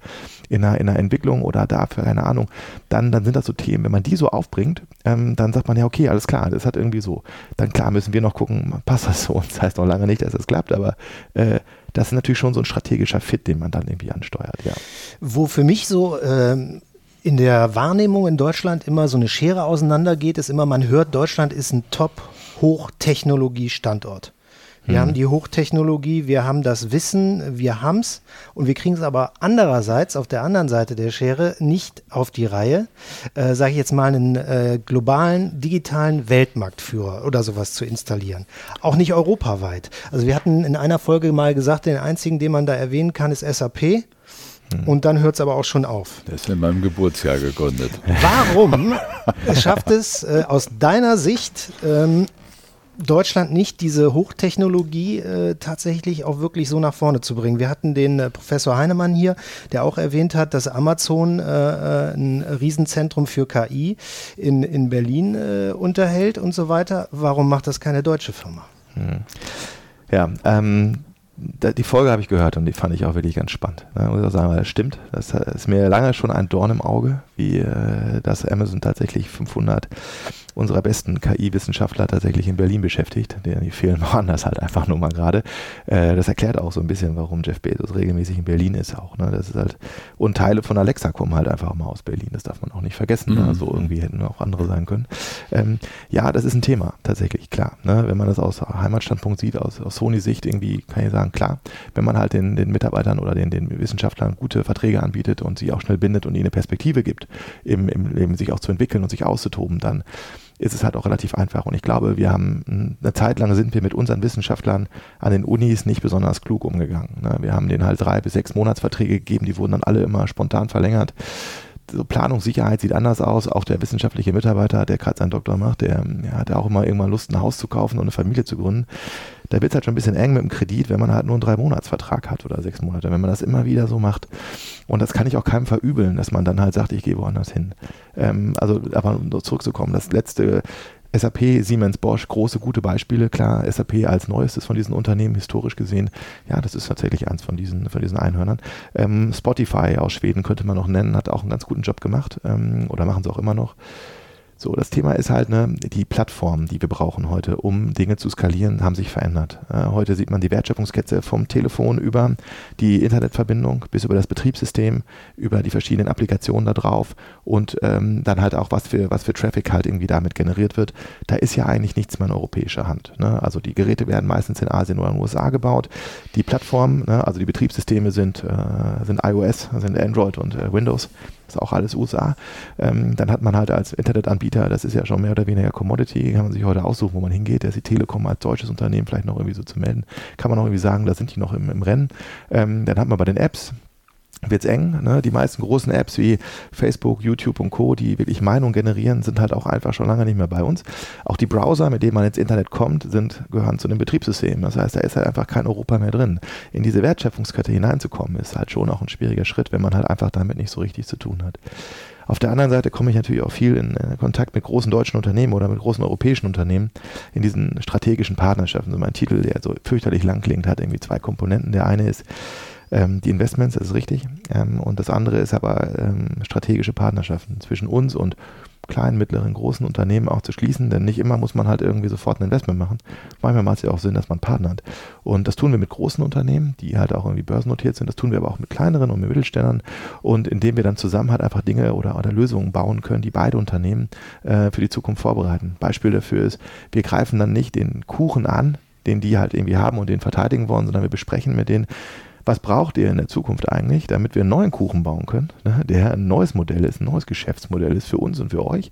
C: in, einer, in einer Entwicklung oder da, für keine Ahnung, dann, dann sind das so Themen. Wenn man die so aufbringt, ähm, dann sagt man ja, okay, alles klar, das hat irgendwie so. Dann klar müssen wir noch gucken, passt das so? Das heißt noch lange nicht, dass das klappt, aber äh, das ist natürlich schon so ein strategischer Fit, den man dann irgendwie ansteuert, ja.
B: Wo für mich so ähm, in der Wahrnehmung in Deutschland immer so eine Schere auseinandergeht, ist immer, man hört, Deutschland ist ein Top-Hochtechnologie-Standort. Wir mhm. haben die Hochtechnologie, wir haben das Wissen, wir haben es und wir kriegen es aber andererseits auf der anderen Seite der Schere nicht auf die Reihe, äh, sage ich jetzt mal, einen äh, globalen digitalen Weltmarktführer oder sowas zu installieren. Auch nicht europaweit. Also wir hatten in einer Folge mal gesagt, den einzigen, den man da erwähnen kann, ist SAP. Hm. Und dann hört es aber auch schon auf.
D: Der ist in meinem Geburtsjahr gegründet.
B: Warum schafft es äh, aus deiner Sicht ähm, Deutschland nicht diese Hochtechnologie äh, tatsächlich auch wirklich so nach vorne zu bringen? Wir hatten den äh, Professor Heinemann hier, der auch erwähnt hat, dass Amazon äh, äh ein Riesenzentrum für KI in, in Berlin äh, unterhält und so weiter. Warum macht das keine deutsche Firma? Hm.
C: Ja, ähm, die Folge habe ich gehört und die fand ich auch wirklich ganz spannend. Ne? Muss ich auch sagen, weil das stimmt. Das ist mir lange schon ein Dorn im Auge, wie äh, dass Amazon tatsächlich 500 unserer besten KI-Wissenschaftler tatsächlich in Berlin beschäftigt. Die fehlen woanders halt einfach nur mal gerade. Äh, das erklärt auch so ein bisschen, warum Jeff Bezos regelmäßig in Berlin ist auch. Ne? Das ist halt, und Teile von Alexa kommen halt einfach mal aus Berlin. Das darf man auch nicht vergessen. Ne? Mhm. Also irgendwie hätten auch andere sein können. Ähm, ja, das ist ein Thema, tatsächlich, klar. Ne? Wenn man das aus Heimatstandpunkt sieht, aus, aus Sony-Sicht irgendwie, kann ich sagen, klar, wenn man halt den, den Mitarbeitern oder den, den Wissenschaftlern gute Verträge anbietet und sie auch schnell bindet und ihnen eine Perspektive gibt, im, im Leben sich auch zu entwickeln und sich auszutoben, dann ist es halt auch relativ einfach. Und ich glaube, wir haben eine Zeit lang sind wir mit unseren Wissenschaftlern an den Unis nicht besonders klug umgegangen. Ne? Wir haben denen halt drei bis sechs Monatsverträge gegeben, die wurden dann alle immer spontan verlängert. So Planungssicherheit sieht anders aus. Auch der wissenschaftliche Mitarbeiter, der gerade seinen Doktor macht, der, der hat auch immer irgendwann Lust, ein Haus zu kaufen und eine Familie zu gründen da wird es halt schon ein bisschen eng mit dem Kredit, wenn man halt nur einen Drei-Monats-Vertrag hat oder sechs Monate. Wenn man das immer wieder so macht. Und das kann ich auch keinem verübeln, dass man dann halt sagt, ich gehe woanders hin. Ähm, also, aber um zurückzukommen, das letzte SAP, Siemens, Bosch, große, gute Beispiele. Klar, SAP als neuestes von diesen Unternehmen historisch gesehen. Ja, das ist tatsächlich eins von diesen, von diesen Einhörnern. Ähm, Spotify aus Schweden könnte man noch nennen, hat auch einen ganz guten Job gemacht ähm, oder machen sie auch immer noch So, das Thema ist halt, ne, die Plattformen, die wir brauchen heute, um Dinge zu skalieren, haben sich verändert. Äh, heute sieht man die Wertschöpfungskette vom Telefon über die Internetverbindung bis über das Betriebssystem, über die verschiedenen Applikationen da drauf und ähm, dann halt auch, was für, was für Traffic halt irgendwie damit generiert wird. Da ist ja eigentlich nichts mehr in europäischer Hand. Ne? Also die Geräte werden meistens in Asien oder in den USA gebaut. Die Plattformen, ne, also die Betriebssysteme sind, äh, sind iOS, sind Android und äh, Windows ist auch alles USA. Ähm, dann hat man halt als Internetanbieter, das ist ja schon mehr oder weniger Commodity, kann man sich heute aussuchen, wo man hingeht. Der ist die Telekom als deutsches Unternehmen vielleicht noch irgendwie so zu melden. Kann man auch irgendwie sagen, da sind die noch im, im Rennen. Ähm, dann hat man bei den Apps, wird es eng. Ne? Die meisten großen Apps wie Facebook, YouTube und Co., die wirklich Meinung generieren, sind halt auch einfach schon lange nicht mehr bei uns. Auch die Browser, mit denen man ins Internet kommt, sind, gehören zu dem Betriebssystem. Das heißt, da ist halt einfach kein Europa mehr drin. In diese Wertschöpfungskette hineinzukommen, ist halt schon auch ein schwieriger Schritt, wenn man halt einfach damit nicht so richtig zu tun hat. Auf der anderen Seite komme ich natürlich auch viel in äh, Kontakt mit großen deutschen Unternehmen oder mit großen europäischen Unternehmen in diesen strategischen Partnerschaften. So mein Titel, der so fürchterlich lang klingt, hat irgendwie zwei Komponenten. Der eine ist, ähm, die Investments, das ist richtig. Ähm, und das andere ist aber ähm, strategische Partnerschaften zwischen uns und kleinen, mittleren, großen Unternehmen auch zu schließen, denn nicht immer muss man halt irgendwie sofort ein Investment machen. Manchmal macht es ja auch Sinn, dass man partnert. Und das tun wir mit großen Unternehmen, die halt auch irgendwie börsennotiert sind. Das tun wir aber auch mit kleineren und mit Mittelständern. Und indem wir dann zusammen halt einfach Dinge oder, oder Lösungen bauen können, die beide Unternehmen äh, für die Zukunft vorbereiten. Beispiel dafür ist, wir greifen dann nicht den Kuchen an, den die halt irgendwie haben und den verteidigen wollen, sondern wir besprechen mit denen, was braucht ihr in der Zukunft eigentlich, damit wir einen neuen Kuchen bauen können, ne, der ein neues Modell ist, ein neues Geschäftsmodell ist für uns und für euch,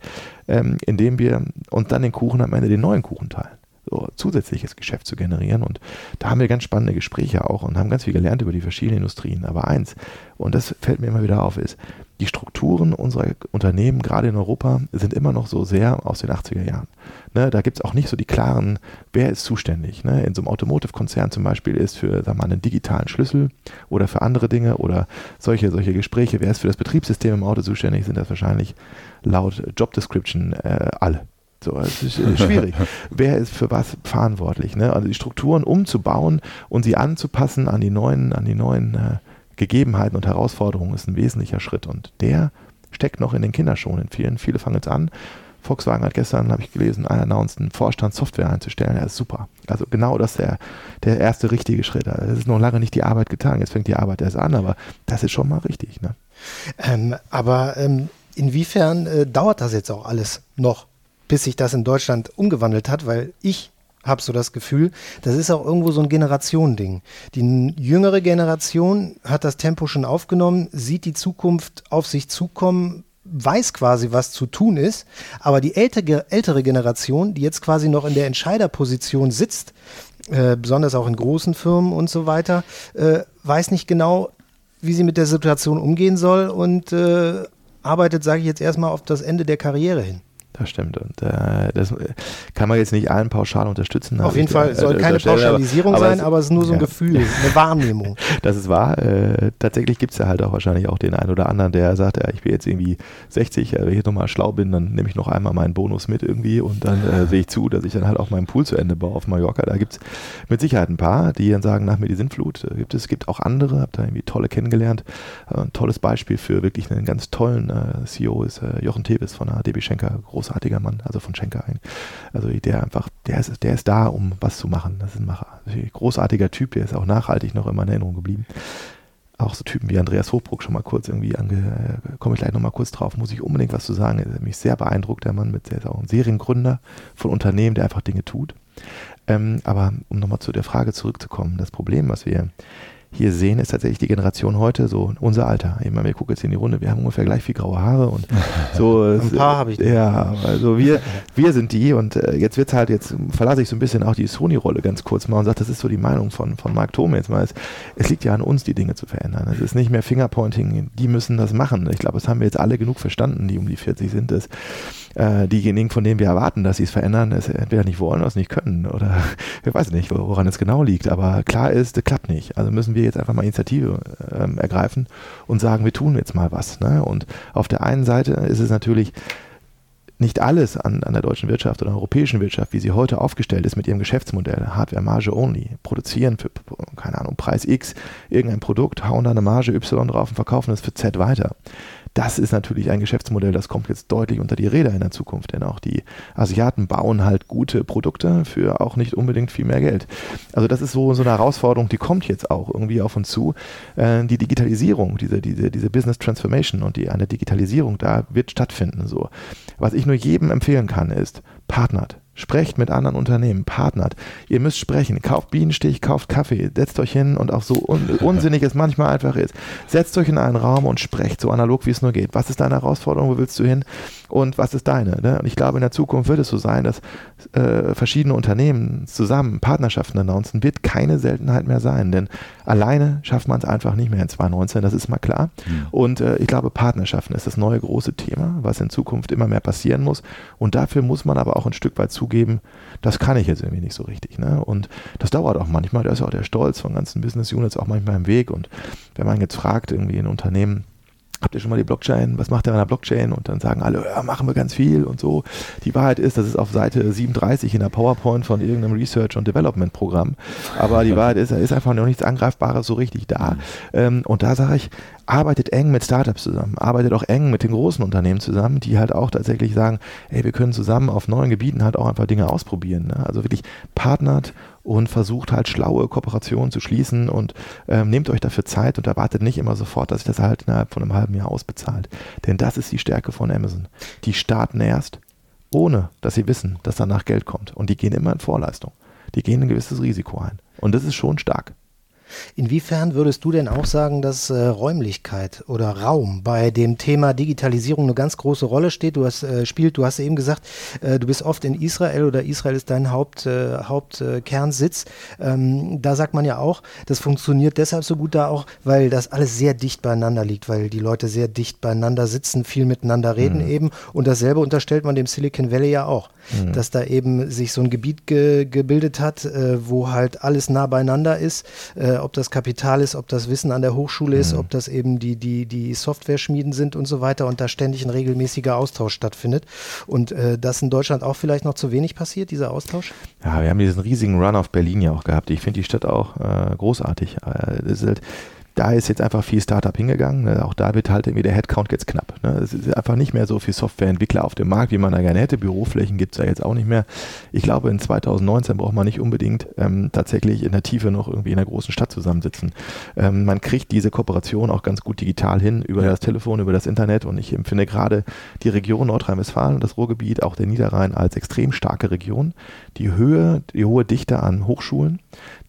C: ähm, indem wir uns dann den Kuchen am Ende den neuen Kuchen teilen. So, zusätzliches Geschäft zu generieren. Und da haben wir ganz spannende Gespräche auch und haben ganz viel gelernt über die verschiedenen Industrien. Aber eins, und das fällt mir immer wieder auf, ist, die Strukturen unserer Unternehmen, gerade in Europa, sind immer noch so sehr aus den 80er Jahren. Ne, da gibt es auch nicht so die klaren, wer ist zuständig. Ne? In so einem Automotive-Konzern zum Beispiel ist für sagen wir mal, einen digitalen Schlüssel oder für andere Dinge oder solche, solche Gespräche, wer ist für das Betriebssystem im Auto zuständig, sind das wahrscheinlich laut Job Description äh, alle. So, es ist schwierig. Wer ist für was verantwortlich? Ne? Also die Strukturen umzubauen und sie anzupassen an die neuen, an die neuen äh, Gegebenheiten und Herausforderungen ist ein wesentlicher Schritt. Und der steckt noch in den Kinderschuhen in vielen. Viele fangen jetzt an. Volkswagen hat gestern, habe ich gelesen, announced, einen Vorstand Software einzustellen. Ja, ist super. Also genau das ist der, der erste richtige Schritt. Es ist noch lange nicht die Arbeit getan. Jetzt fängt die Arbeit erst an, aber das ist schon mal richtig. Ne?
B: Ähm, aber ähm, inwiefern äh, dauert das jetzt auch alles noch, bis sich das in Deutschland umgewandelt hat? Weil ich habe so das Gefühl, das ist auch irgendwo so ein Generationending. Die jüngere Generation hat das Tempo schon aufgenommen, sieht die Zukunft auf sich zukommen, weiß quasi, was zu tun ist, aber die ältere, ältere Generation, die jetzt quasi noch in der Entscheiderposition sitzt, äh, besonders auch in großen Firmen und so weiter, äh, weiß nicht genau, wie sie mit der Situation umgehen soll und äh, arbeitet, sage ich jetzt erstmal, auf das Ende der Karriere hin.
C: Das stimmt. Und äh, das kann man jetzt nicht allen pauschal unterstützen.
B: Auf jeden Fall soll äh, keine Pauschalisierung aber, sein, aber es ist nur so ein ja. Gefühl, eine Wahrnehmung.
C: Das ist wahr. Äh, tatsächlich gibt es ja halt auch wahrscheinlich auch den einen oder anderen, der sagt, ja, ich bin jetzt irgendwie 60, wenn ich jetzt nochmal schlau bin, dann nehme ich noch einmal meinen Bonus mit irgendwie und dann äh, sehe ich zu, dass ich dann halt auch meinen Pool zu Ende baue auf Mallorca. Da gibt es mit Sicherheit ein paar, die dann sagen, nach mir die Sintflut. Äh, gibt es gibt auch andere, habe da irgendwie tolle kennengelernt. Äh, ein tolles Beispiel für wirklich einen ganz tollen äh, CEO ist Jochen Tevis von der DB Schenker, groß großartiger Mann, also von Schenker ein. Also der einfach, der ist, der ist da, um was zu machen. Das ist ein Macher. Großartiger Typ, der ist auch nachhaltig noch immer in Erinnerung geblieben. Auch so Typen wie Andreas Hochbruck schon mal kurz irgendwie ange, äh, komme ich gleich nochmal kurz drauf, muss ich unbedingt was zu sagen. Er ist mich sehr beeindruckt, der Mann, mit, der ist auch ein Seriengründer von Unternehmen, der einfach Dinge tut. Ähm, aber um nochmal zu der Frage zurückzukommen, das Problem, was wir hier sehen, ist tatsächlich die Generation heute so unser Alter. Ich meine, wir gucken jetzt in die Runde, wir haben ungefähr gleich viel graue Haare und so.
B: Ein paar habe ich.
C: Ja, also wir, wir sind die und äh, jetzt wird halt, jetzt verlasse ich so ein bisschen auch die Sony-Rolle ganz kurz mal und sage, das ist so die Meinung von, von Mark Thome jetzt mal. Es, es liegt ja an uns, die Dinge zu verändern. Es ist nicht mehr Fingerpointing, die müssen das machen. Ich glaube, das haben wir jetzt alle genug verstanden, die um die 40 sind. Das, äh, diejenigen, von denen wir erwarten, dass sie es verändern, es entweder nicht wollen oder es nicht können oder ich weiß nicht, woran es genau liegt. Aber klar ist, das klappt nicht. Also müssen wir jetzt einfach mal Initiative ähm, ergreifen und sagen, wir tun jetzt mal was. Ne? Und auf der einen Seite ist es natürlich nicht alles an, an der deutschen Wirtschaft oder europäischen Wirtschaft, wie sie heute aufgestellt ist mit ihrem Geschäftsmodell, Hardware Marge only, produzieren für, keine Ahnung, Preis X irgendein Produkt, hauen da eine Marge Y drauf und verkaufen es für Z weiter das ist natürlich ein Geschäftsmodell, das kommt jetzt deutlich unter die Räder in der Zukunft, denn auch die Asiaten bauen halt gute Produkte für auch nicht unbedingt viel mehr Geld. Also das ist so, so eine Herausforderung, die kommt jetzt auch irgendwie auf uns zu. Äh, die Digitalisierung, diese, diese, diese Business Transformation und die eine Digitalisierung da wird stattfinden. So. Was ich nur jedem empfehlen kann, ist, partnert. Sprecht mit anderen Unternehmen, partnert. Ihr müsst sprechen. Kauft Bienenstich, kauft Kaffee, setzt euch hin und auch so un unsinnig es manchmal einfach ist. Setzt euch in einen Raum und sprecht so analog, wie es nur geht. Was ist deine Herausforderung? Wo willst du hin? Und was ist deine? Ne? Und ich glaube, in der Zukunft wird es so sein, dass äh, verschiedene Unternehmen zusammen Partnerschaften announcen, wird keine Seltenheit mehr sein. Denn alleine schafft man es einfach nicht mehr in 2019, das ist mal klar. Mhm. Und äh, ich glaube, Partnerschaften ist das neue große Thema, was in Zukunft immer mehr passieren muss. Und dafür muss man aber auch ein Stück weit zu zugeben, das kann ich jetzt irgendwie nicht so richtig. Ne? Und das dauert auch manchmal, da ist auch der Stolz von ganzen Business Units auch manchmal im Weg. Und wenn man jetzt fragt, irgendwie in Unternehmen, habt ihr schon mal die Blockchain, was macht ihr an der Blockchain? Und dann sagen alle, ja, machen wir ganz viel und so. Die Wahrheit ist, das ist auf Seite 37 in der PowerPoint von irgendeinem Research- und Development-Programm. Aber die Wahrheit ist, da ist einfach noch nichts Angreifbares so richtig da. Mhm. Und da sage ich, arbeitet eng mit Startups zusammen, arbeitet auch eng mit den großen Unternehmen zusammen, die halt auch tatsächlich sagen, ey, wir können zusammen auf neuen Gebieten halt auch einfach Dinge ausprobieren. Ne? Also wirklich partnert und versucht halt schlaue Kooperationen zu schließen und ähm, nehmt euch dafür Zeit und erwartet nicht immer sofort, dass sich das halt innerhalb von einem halben Jahr ausbezahlt. Denn das ist die Stärke von Amazon. Die starten erst, ohne dass sie wissen, dass danach Geld kommt. Und die gehen immer in Vorleistung. Die gehen ein gewisses Risiko ein. Und das ist schon stark.
B: Inwiefern würdest du denn auch sagen, dass äh, Räumlichkeit oder Raum bei dem Thema Digitalisierung eine ganz große Rolle steht? Du hast äh, spielt, du hast eben gesagt, äh, du bist oft in Israel oder Israel ist dein Haupt, äh, Hauptkernsitz. Ähm, da sagt man ja auch, das funktioniert deshalb so gut da auch, weil das alles sehr dicht beieinander liegt, weil die Leute sehr dicht beieinander sitzen, viel miteinander reden mhm. eben. Und dasselbe unterstellt man dem Silicon Valley ja auch, mhm. dass da eben sich so ein Gebiet ge gebildet hat, äh, wo halt alles nah beieinander ist äh, ob das Kapital ist, ob das Wissen an der Hochschule ist, mhm. ob das eben die, die, die Software-Schmieden sind und so weiter und da ständig ein regelmäßiger Austausch stattfindet. Und äh, das in Deutschland auch vielleicht noch zu wenig passiert, dieser Austausch?
C: Ja, wir haben diesen riesigen Run auf Berlin ja auch gehabt. Ich finde die Stadt auch äh, großartig. Äh, das ist halt, da ist jetzt einfach viel Startup hingegangen. Ne? Auch da wird halt irgendwie der Headcount jetzt knapp. Ne? Es ist einfach nicht mehr so viel Softwareentwickler auf dem Markt, wie man da gerne hätte. Büroflächen gibt es ja jetzt auch nicht mehr. Ich glaube, in 2019 braucht man nicht unbedingt ähm, tatsächlich in der Tiefe noch irgendwie in einer großen Stadt zusammensitzen. Ähm, man kriegt diese Kooperation auch ganz gut digital hin, über das Telefon, über das Internet. Und ich empfinde gerade die Region Nordrhein-Westfalen und das Ruhrgebiet, auch der Niederrhein, als extrem starke Region. Die Höhe, die hohe Dichte an Hochschulen,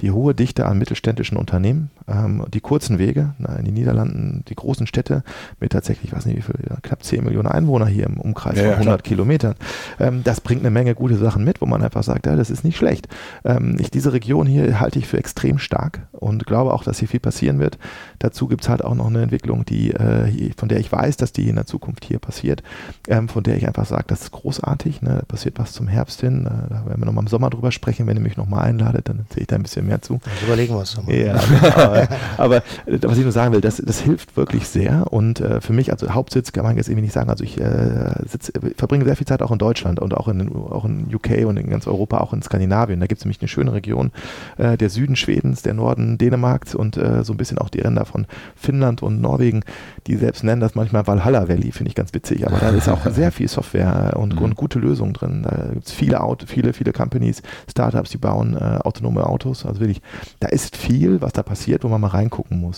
C: die hohe Dichte an mittelständischen Unternehmen, ähm, die kurzen Wege na, in die Niederlanden, die großen Städte mit tatsächlich, ich weiß nicht wie viel, knapp 10 Millionen Einwohner hier im Umkreis ja, von 100 klar. Kilometern. Ähm, das bringt eine Menge gute Sachen mit, wo man einfach sagt, ja, das ist nicht schlecht. Ähm, ich, diese Region hier halte ich für extrem stark und glaube auch, dass hier viel passieren wird. Dazu gibt es halt auch noch eine Entwicklung, die, äh, von der ich weiß, dass die in der Zukunft hier passiert, ähm, von der ich einfach sage, das ist großartig. Ne? Da passiert was zum Herbst hin. Äh, da werden wir nochmal im Sommer drüber sprechen. Wenn ihr mich nochmal einladet, dann sehe ich da ein bisschen mehr zu.
B: Das überlegen wir uns nochmal.
C: Ja, aber, aber was ich nur sagen will, das, das hilft wirklich sehr. Und äh, für mich, also Hauptsitz kann man jetzt irgendwie nicht sagen. Also ich äh, sitz, verbringe sehr viel Zeit auch in Deutschland und auch in, auch in UK und in ganz Europa, auch in Skandinavien. Da gibt es nämlich eine schöne Region, äh, der Süden Schwedens, der Norden Dänemarks und äh, so ein bisschen auch die Ränder von Finnland und Norwegen, die selbst nennen das manchmal Valhalla Valley, finde ich ganz witzig. Aber da ist auch sehr viel Software und, mhm. und gute Lösungen drin. Da gibt es viele, Auto, viele, viele Companies, Startups, die bauen äh, autonome Autos. Also wirklich, da ist viel, was da passiert, wo man mal reingucken muss.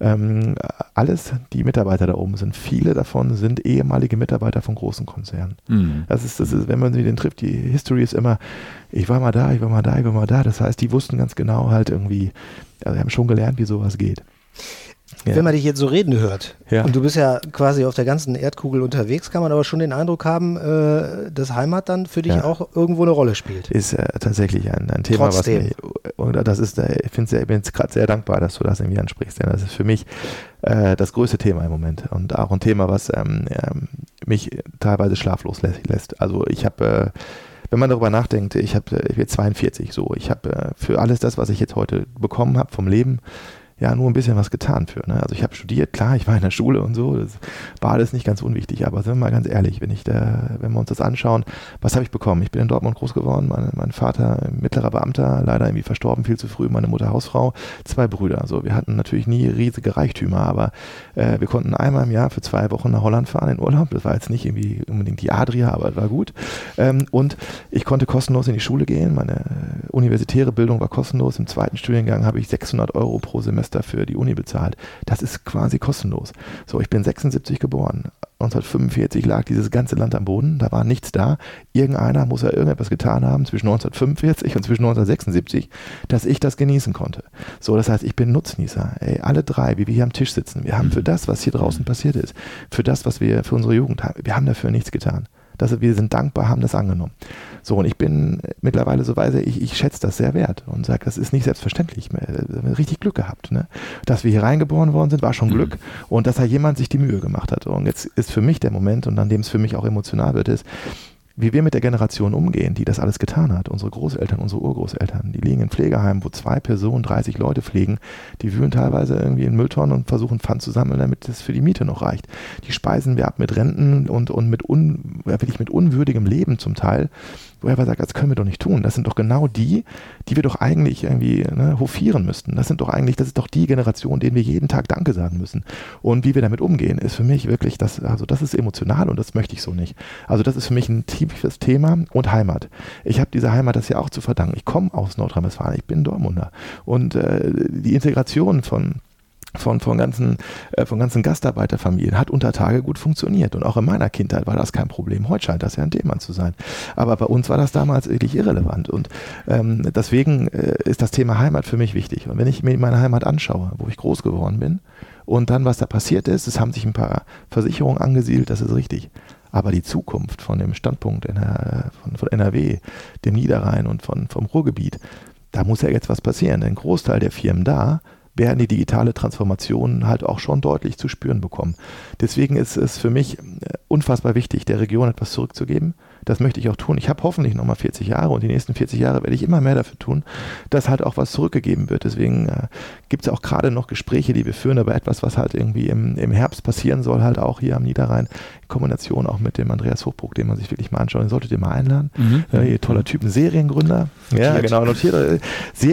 C: Ähm, alles, die Mitarbeiter da oben sind, viele davon sind ehemalige Mitarbeiter von großen Konzernen. Mhm. Das, ist, das ist, wenn man sie den trifft, die History ist immer, ich war mal da, ich war mal da, ich war mal da. Das heißt, die wussten ganz genau halt irgendwie, also haben schon gelernt, wie sowas geht.
B: Ja. Wenn man dich jetzt so reden hört, ja. und du bist ja quasi auf der ganzen Erdkugel unterwegs, kann man aber schon den Eindruck haben, äh, dass Heimat dann für dich ja. auch irgendwo eine Rolle spielt.
C: Ist äh, tatsächlich ein, ein Thema,
B: Trotzdem.
C: was mich, oder das ist, äh, ich bin jetzt gerade sehr dankbar, dass du das irgendwie ansprichst, denn das ist für mich äh, das größte Thema im Moment und auch ein Thema, was ähm, ähm, mich teilweise schlaflos lässt. Also ich habe äh, wenn man darüber nachdenkt, ich habe ich bin 42 so, ich habe äh, für alles das, was ich jetzt heute bekommen habe vom Leben, ja nur ein bisschen was getan für. Ne? Also ich habe studiert, klar, ich war in der Schule und so, das war alles nicht ganz unwichtig, aber sind wir mal ganz ehrlich, wenn ich da, wenn wir uns das anschauen, was habe ich bekommen? Ich bin in Dortmund groß geworden, mein, mein Vater mittlerer Beamter, leider irgendwie verstorben viel zu früh, meine Mutter Hausfrau, zwei Brüder. So, wir hatten natürlich nie riesige Reichtümer, aber äh, wir konnten einmal im Jahr für zwei Wochen nach Holland fahren in Urlaub. Das war jetzt nicht irgendwie unbedingt die Adria, aber es war gut. Ähm, und ich konnte kostenlos in die Schule gehen. Meine universitäre Bildung war kostenlos. Im zweiten Studiengang habe ich 600 Euro pro Semester für die Uni bezahlt. Das ist quasi kostenlos. So, ich bin 76 geboren. 1945 lag dieses ganze Land am Boden, da war nichts da. Irgendeiner muss ja irgendetwas getan haben zwischen 1945 und zwischen 1976, dass ich das genießen konnte. So, das heißt, ich bin Nutznießer. Ey, alle drei, wie wir hier am Tisch sitzen, wir haben für das, was hier draußen passiert ist, für das, was wir für unsere Jugend haben, wir haben dafür nichts getan. Das, wir sind dankbar, haben das angenommen. So, und ich bin mittlerweile so weise, ich, ich schätze das sehr wert und sage, das ist nicht selbstverständlich. Wir haben richtig Glück gehabt. Ne? Dass wir hier reingeboren worden sind, war schon mhm. Glück. Mhm. Und dass da jemand sich die Mühe gemacht hat. Und jetzt ist für mich der Moment, und an dem es für mich auch emotional wird, ist, wie wir mit der Generation umgehen, die das alles getan hat. Unsere Großeltern, unsere Urgroßeltern, die liegen in Pflegeheimen, wo zwei Personen 30 Leute pflegen. Die wühlen teilweise irgendwie in Mülltonnen und versuchen Pfand zu sammeln, damit es für die Miete noch reicht. Die speisen wir ab mit Renten und, und mit, un, wirklich mit unwürdigem Leben zum Teil wo er sagt, das können wir doch nicht tun. Das sind doch genau die, die wir doch eigentlich irgendwie ne, hofieren müssten. Das sind doch eigentlich, das ist doch die Generation, denen wir jeden Tag Danke sagen müssen. Und wie wir damit umgehen, ist für mich wirklich, das, also das ist emotional und das möchte ich so nicht. Also das ist für mich ein tiefes Thema und Heimat. Ich habe diese Heimat das ja auch zu verdanken. Ich komme aus Nordrhein-Westfalen, ich bin Dortmunder. Und äh, die Integration von von, von, ganzen, äh, von ganzen Gastarbeiterfamilien hat unter Tage gut funktioniert. Und auch in meiner Kindheit war das kein Problem. Heute scheint das ja ein Thema zu sein. Aber bei uns war das damals wirklich irrelevant. Und ähm, deswegen äh, ist das Thema Heimat für mich wichtig. Und wenn ich mir meine Heimat anschaue, wo ich groß geworden bin, und dann, was da passiert ist, es haben sich ein paar Versicherungen angesiedelt, das ist richtig. Aber die Zukunft von dem Standpunkt der, von, von NRW, dem Niederrhein und von, vom Ruhrgebiet, da muss ja jetzt was passieren. Ein Großteil der Firmen da werden die digitale Transformation halt auch schon deutlich zu spüren bekommen. Deswegen ist es für mich äh, unfassbar wichtig, der Region etwas zurückzugeben. Das möchte ich auch tun. Ich habe hoffentlich nochmal 40 Jahre und die nächsten 40 Jahre werde ich immer mehr dafür tun, dass halt auch was zurückgegeben wird. Deswegen äh, gibt es auch gerade noch Gespräche, die wir führen über etwas, was halt irgendwie im, im Herbst passieren soll, halt auch hier am Niederrhein, in Kombination auch mit dem Andreas Hochbruck, den man sich wirklich mal anschauen, den solltet ihr mal einladen. Mhm. Äh, toller Typ, ein Seriengründer. Notiert. Ja, genau, notiert.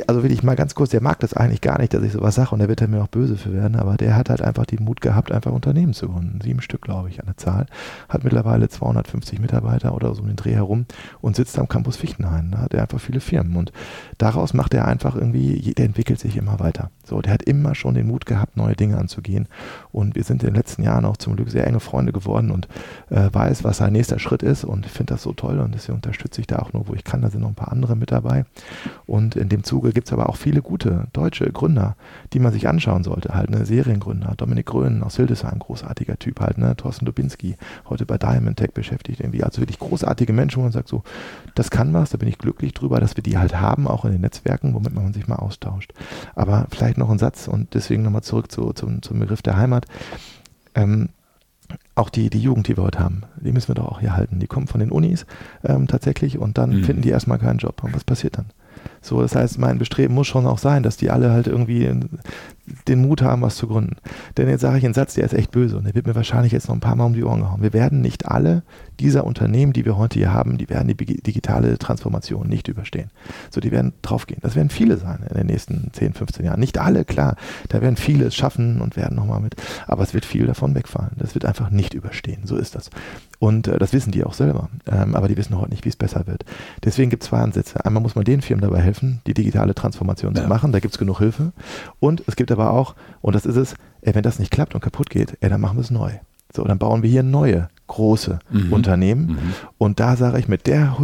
C: Also wirklich mal ganz kurz, der mag das eigentlich gar nicht, dass ich sowas sage und der wird dann mir auch böse für werden, aber der hat halt einfach den Mut gehabt, einfach Unternehmen zu gründen. Sieben Stück, glaube ich, an der Zahl. Hat mittlerweile 250 Mitarbeiter oder so um den Dreh herum und sitzt am Campus Fichtenhain. Da hat er einfach viele Firmen und daraus macht er einfach irgendwie, der entwickelt sich immer weiter. So, der hat immer schon den Mut gehabt, neue Dinge anzugehen und wir sind in den letzten Jahren auch zum Glück sehr enge Freunde geworden und äh, weiß, was sein nächster Schritt ist und finde das so toll und deswegen unterstütze ich da auch nur, wo ich kann. Da sind noch ein paar andere mit dabei und in dem Zuge gibt es aber auch viele gute deutsche Gründer, die man sich anschauen sollte. Halt, ne, Seriengründer, Dominik Grönen aus Hildesheim, großartiger Typ halt, ne, Thorsten Dubinski, heute bei Diamond Tech beschäftigt irgendwie. Also wirklich großartige Menschen, wo man sagt so, das kann was, da bin ich glücklich drüber, dass wir die halt haben, auch in den Netzwerken, womit man sich mal austauscht. Aber vielleicht noch ein Satz und deswegen nochmal zurück zu, zum, zum Begriff der Heimat. Ähm, auch die, die Jugend, die wir heute haben, die müssen wir doch auch hier halten. Die kommen von den Unis ähm, tatsächlich und dann mhm. finden die erstmal keinen Job. Und was passiert dann? So, das heißt, mein Bestreben muss schon auch sein, dass die alle halt irgendwie den Mut haben, was zu gründen. Denn jetzt sage ich einen Satz, der ist echt böse und der wird mir wahrscheinlich jetzt noch ein paar Mal um die Ohren gehauen. Wir werden nicht alle dieser Unternehmen, die wir heute hier haben, die werden die digitale Transformation nicht überstehen. So, die werden draufgehen. Das werden viele sein in den nächsten 10, 15 Jahren. Nicht alle, klar. Da werden viele es schaffen und werden nochmal mit. Aber es wird viel davon wegfallen. Das wird einfach nicht überstehen. So ist das. Und äh, das wissen die auch selber. Ähm, aber die wissen heute nicht, wie es besser wird. Deswegen gibt es zwei Ansätze. Einmal muss man den Firmen dabei helfen, die digitale Transformation ja. zu machen. Da gibt es genug Hilfe. Und es gibt aber auch, und das ist es, ey, wenn das nicht klappt und kaputt geht, ey, dann machen wir es neu. So, dann bauen wir hier neue große mhm. Unternehmen. Mhm. Und da sage ich, mit der,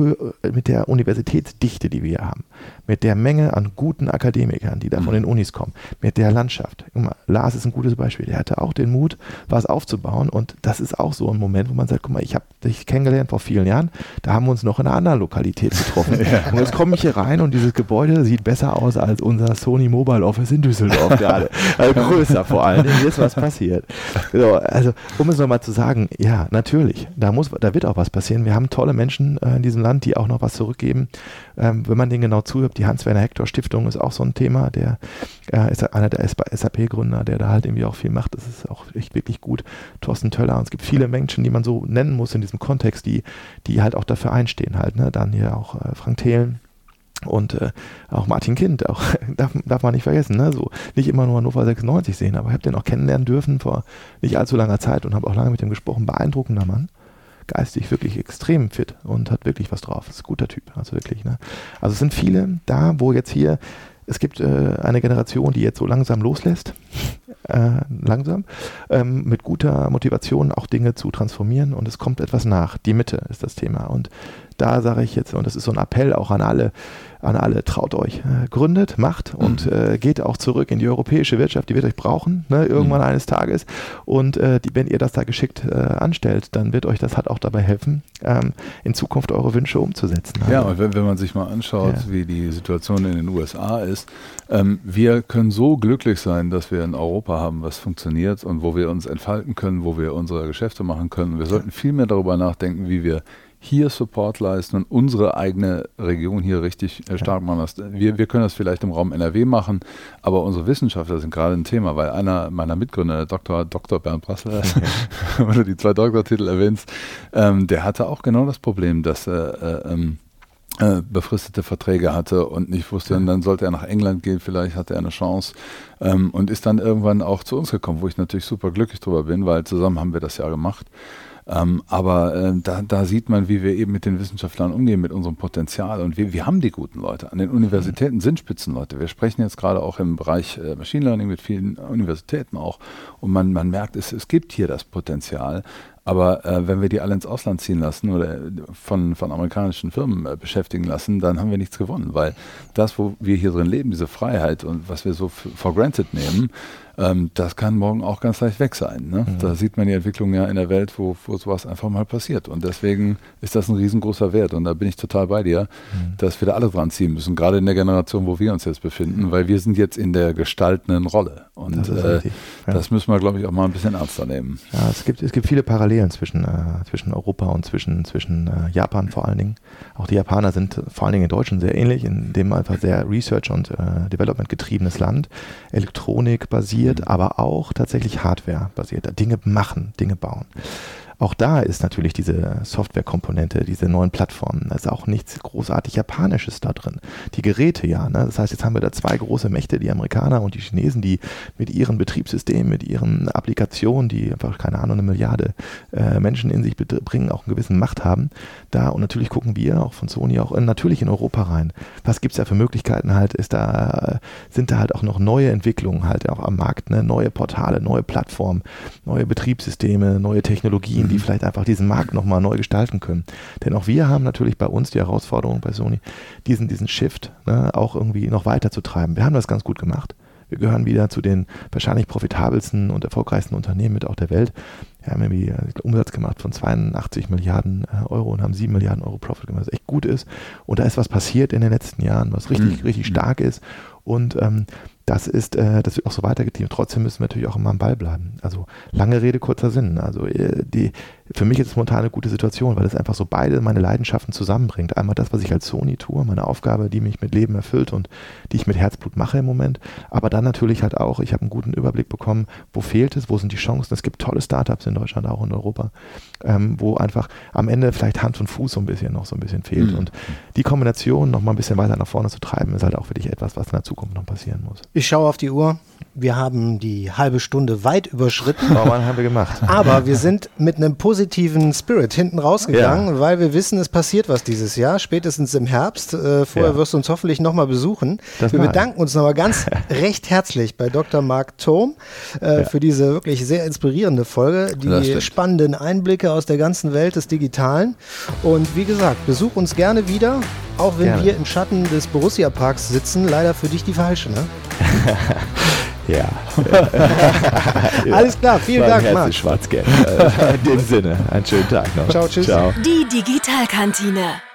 C: mit der Universitätsdichte, die wir hier haben, mit der Menge an guten Akademikern, die da mhm. von den Unis kommen, mit der Landschaft. Guck mal, Lars ist ein gutes Beispiel. Der hatte auch den Mut, was aufzubauen. Und das ist auch so ein Moment, wo man sagt, guck mal, ich habe dich kennengelernt vor vielen Jahren. Da haben wir uns noch in einer anderen Lokalität getroffen. ja. Und jetzt komme ich hier rein und dieses Gebäude sieht besser aus als unser Sony Mobile Office in Düsseldorf gerade. Also größer vor allem. Hier ist was passiert. So, also, um es nochmal zu sagen, ja, natürlich natürlich, da, muss, da wird auch was passieren. Wir haben tolle Menschen äh, in diesem Land, die auch noch was zurückgeben. Ähm, wenn man denen genau zuhört, die Hans-Werner-Hector-Stiftung ist auch so ein Thema. Der äh, ist einer der SAP-Gründer, der da halt irgendwie auch viel macht. Das ist auch echt wirklich gut. Thorsten Töller. Und es gibt viele Menschen, die man so nennen muss in diesem Kontext, die, die halt auch dafür einstehen halt. Ne? Dann hier auch äh, Frank Thelen und äh, auch Martin Kind, auch darf, darf man nicht vergessen, ne? so nicht immer nur Hannover 96 sehen, aber ich habe den auch kennenlernen dürfen vor nicht allzu langer Zeit und habe auch lange mit ihm gesprochen. Beeindruckender Mann, geistig wirklich extrem fit und hat wirklich was drauf. Ist ein guter Typ, also wirklich. Ne? Also es sind viele da, wo jetzt hier es gibt äh, eine Generation, die jetzt so langsam loslässt, äh, langsam, ähm, mit guter Motivation auch Dinge zu transformieren und es kommt etwas nach. Die Mitte ist das Thema und da sage ich jetzt, und das ist so ein Appell auch an alle, an alle, traut euch, äh, gründet, macht und mhm. äh, geht auch zurück in die europäische Wirtschaft, die wird euch brauchen, ne, irgendwann mhm. eines Tages. Und äh, die, wenn ihr das da geschickt äh, anstellt, dann wird euch das halt auch dabei helfen, ähm, in Zukunft eure Wünsche umzusetzen.
D: Ja, und wenn, wenn man sich mal anschaut, ja. wie die Situation in den USA ist, ähm, wir können so glücklich sein, dass wir in Europa haben, was funktioniert und wo wir uns entfalten können, wo wir unsere Geschäfte machen können. Wir sollten viel mehr darüber nachdenken, wie wir hier Support leisten und unsere eigene Region hier richtig äh, stark machen. Wir, wir können das vielleicht im Raum NRW machen, aber unsere Wissenschaftler sind gerade ein Thema, weil einer meiner Mitgründer, Dr. Dr. Bernd Brassler, wenn du die zwei Doktortitel erwähnst, ähm, der hatte auch genau das Problem, dass er äh, ähm, äh, befristete Verträge hatte und nicht wusste, und dann sollte er nach England gehen, vielleicht hatte er eine Chance ähm, und ist dann irgendwann auch zu uns gekommen, wo ich natürlich super glücklich drüber bin, weil zusammen haben wir das ja gemacht. Ähm, aber äh, da, da, sieht man, wie wir eben mit den Wissenschaftlern umgehen, mit unserem Potenzial. Und wir, wir haben die guten Leute. An den Universitäten sind Spitzenleute. Wir sprechen jetzt gerade auch im Bereich äh, Machine Learning mit vielen Universitäten auch. Und man, man merkt, es, es gibt hier das Potenzial. Aber äh, wenn wir die alle ins Ausland ziehen lassen oder von, von amerikanischen Firmen äh, beschäftigen lassen, dann haben wir nichts gewonnen. Weil das, wo wir hier drin leben, diese Freiheit und was wir so for granted nehmen, ähm, das kann morgen auch ganz leicht weg sein. Ne? Mhm. Da sieht man die Entwicklung ja in der Welt, wo, wo sowas einfach mal passiert. Und deswegen ist das ein riesengroßer Wert. Und da bin ich total bei dir, mhm. dass wir da alle dran ziehen müssen, gerade in der Generation, wo wir uns jetzt befinden, weil wir sind jetzt in der gestaltenden Rolle. Und das, äh, ja. das müssen wir, glaube ich, auch mal ein bisschen ernster nehmen.
C: Ja, es gibt, es gibt viele Parallelen zwischen, äh, zwischen Europa und zwischen, zwischen äh, Japan vor allen Dingen. Auch die Japaner sind vor allen Dingen in Deutschland sehr ähnlich, in dem einfach sehr Research- und äh, Development getriebenes Land, Elektronik basiert basiert, aber auch tatsächlich Hardware basiert. Dinge machen, Dinge bauen. Auch da ist natürlich diese Softwarekomponente, diese neuen Plattformen, da ist auch nichts großartig Japanisches da drin. Die Geräte ja, ne? das heißt, jetzt haben wir da zwei große Mächte, die Amerikaner und die Chinesen, die mit ihren Betriebssystemen, mit ihren Applikationen, die einfach, keine Ahnung, eine Milliarde äh, Menschen in sich bringen, auch einen gewissen Macht haben. Da und natürlich gucken wir auch von Sony auch in, natürlich in Europa rein. Was gibt es da für Möglichkeiten halt? Ist da, sind da halt auch noch neue Entwicklungen halt auch am Markt, ne? neue Portale, neue Plattformen, neue Betriebssysteme, neue Technologien, die mhm. vielleicht einfach diesen Markt nochmal neu gestalten können. Denn auch wir haben natürlich bei uns die Herausforderung bei Sony, diesen, diesen Shift ne, auch irgendwie noch weiter zu treiben. Wir haben das ganz gut gemacht. Wir gehören wieder zu den wahrscheinlich profitabelsten und erfolgreichsten Unternehmen mit auch der Welt. Wir haben irgendwie einen äh, Umsatz gemacht von 82 Milliarden äh, Euro und haben 7 Milliarden Euro Profit gemacht, was echt gut ist. Und da ist was passiert in den letzten Jahren, was richtig, mhm. richtig stark ist. Und ähm, das ist, äh, das wird auch so weitergetrieben. Trotzdem müssen wir natürlich auch immer am Ball bleiben. Also lange Rede, kurzer Sinn. Also äh, die, für mich ist es momentan eine gute Situation, weil es einfach so beide meine Leidenschaften zusammenbringt. Einmal das, was ich als Sony tue, meine Aufgabe, die mich mit Leben erfüllt und die ich mit Herzblut mache im Moment. Aber dann natürlich halt auch, ich habe einen guten Überblick bekommen, wo fehlt es, wo sind die Chancen. Es gibt tolle Startups in Deutschland, auch in Europa, ähm, wo einfach am Ende vielleicht Hand und Fuß so ein bisschen noch so ein bisschen fehlt. Mhm. Und die Kombination noch mal ein bisschen weiter nach vorne zu treiben, ist halt auch wirklich etwas, was in der Zukunft noch passieren muss.
B: Ich schaue auf die Uhr. Wir haben die halbe Stunde weit überschritten.
C: Wann haben wir gemacht?
B: Aber wir sind mit einem positiven Spirit hinten rausgegangen, ja. weil wir wissen, es passiert was dieses Jahr, spätestens im Herbst. Äh, vorher ja. wirst du uns hoffentlich nochmal besuchen. Das wir bedanken uns nochmal ganz recht herzlich bei Dr. Mark Thom äh, ja. für diese wirklich sehr inspirierende Folge, die spannenden Einblicke aus der ganzen Welt des Digitalen. Und wie gesagt, besuch uns gerne wieder, auch wenn gerne. wir im Schatten des Borussia Parks sitzen. Leider für dich die falsche, ne?
C: Ja.
B: Alles klar, vielen Dank, Marc.
C: Schwarzgeld. In dem Sinne, einen schönen Tag noch.
A: Ciao, tschüss. Ciao. Die Digitalkantine.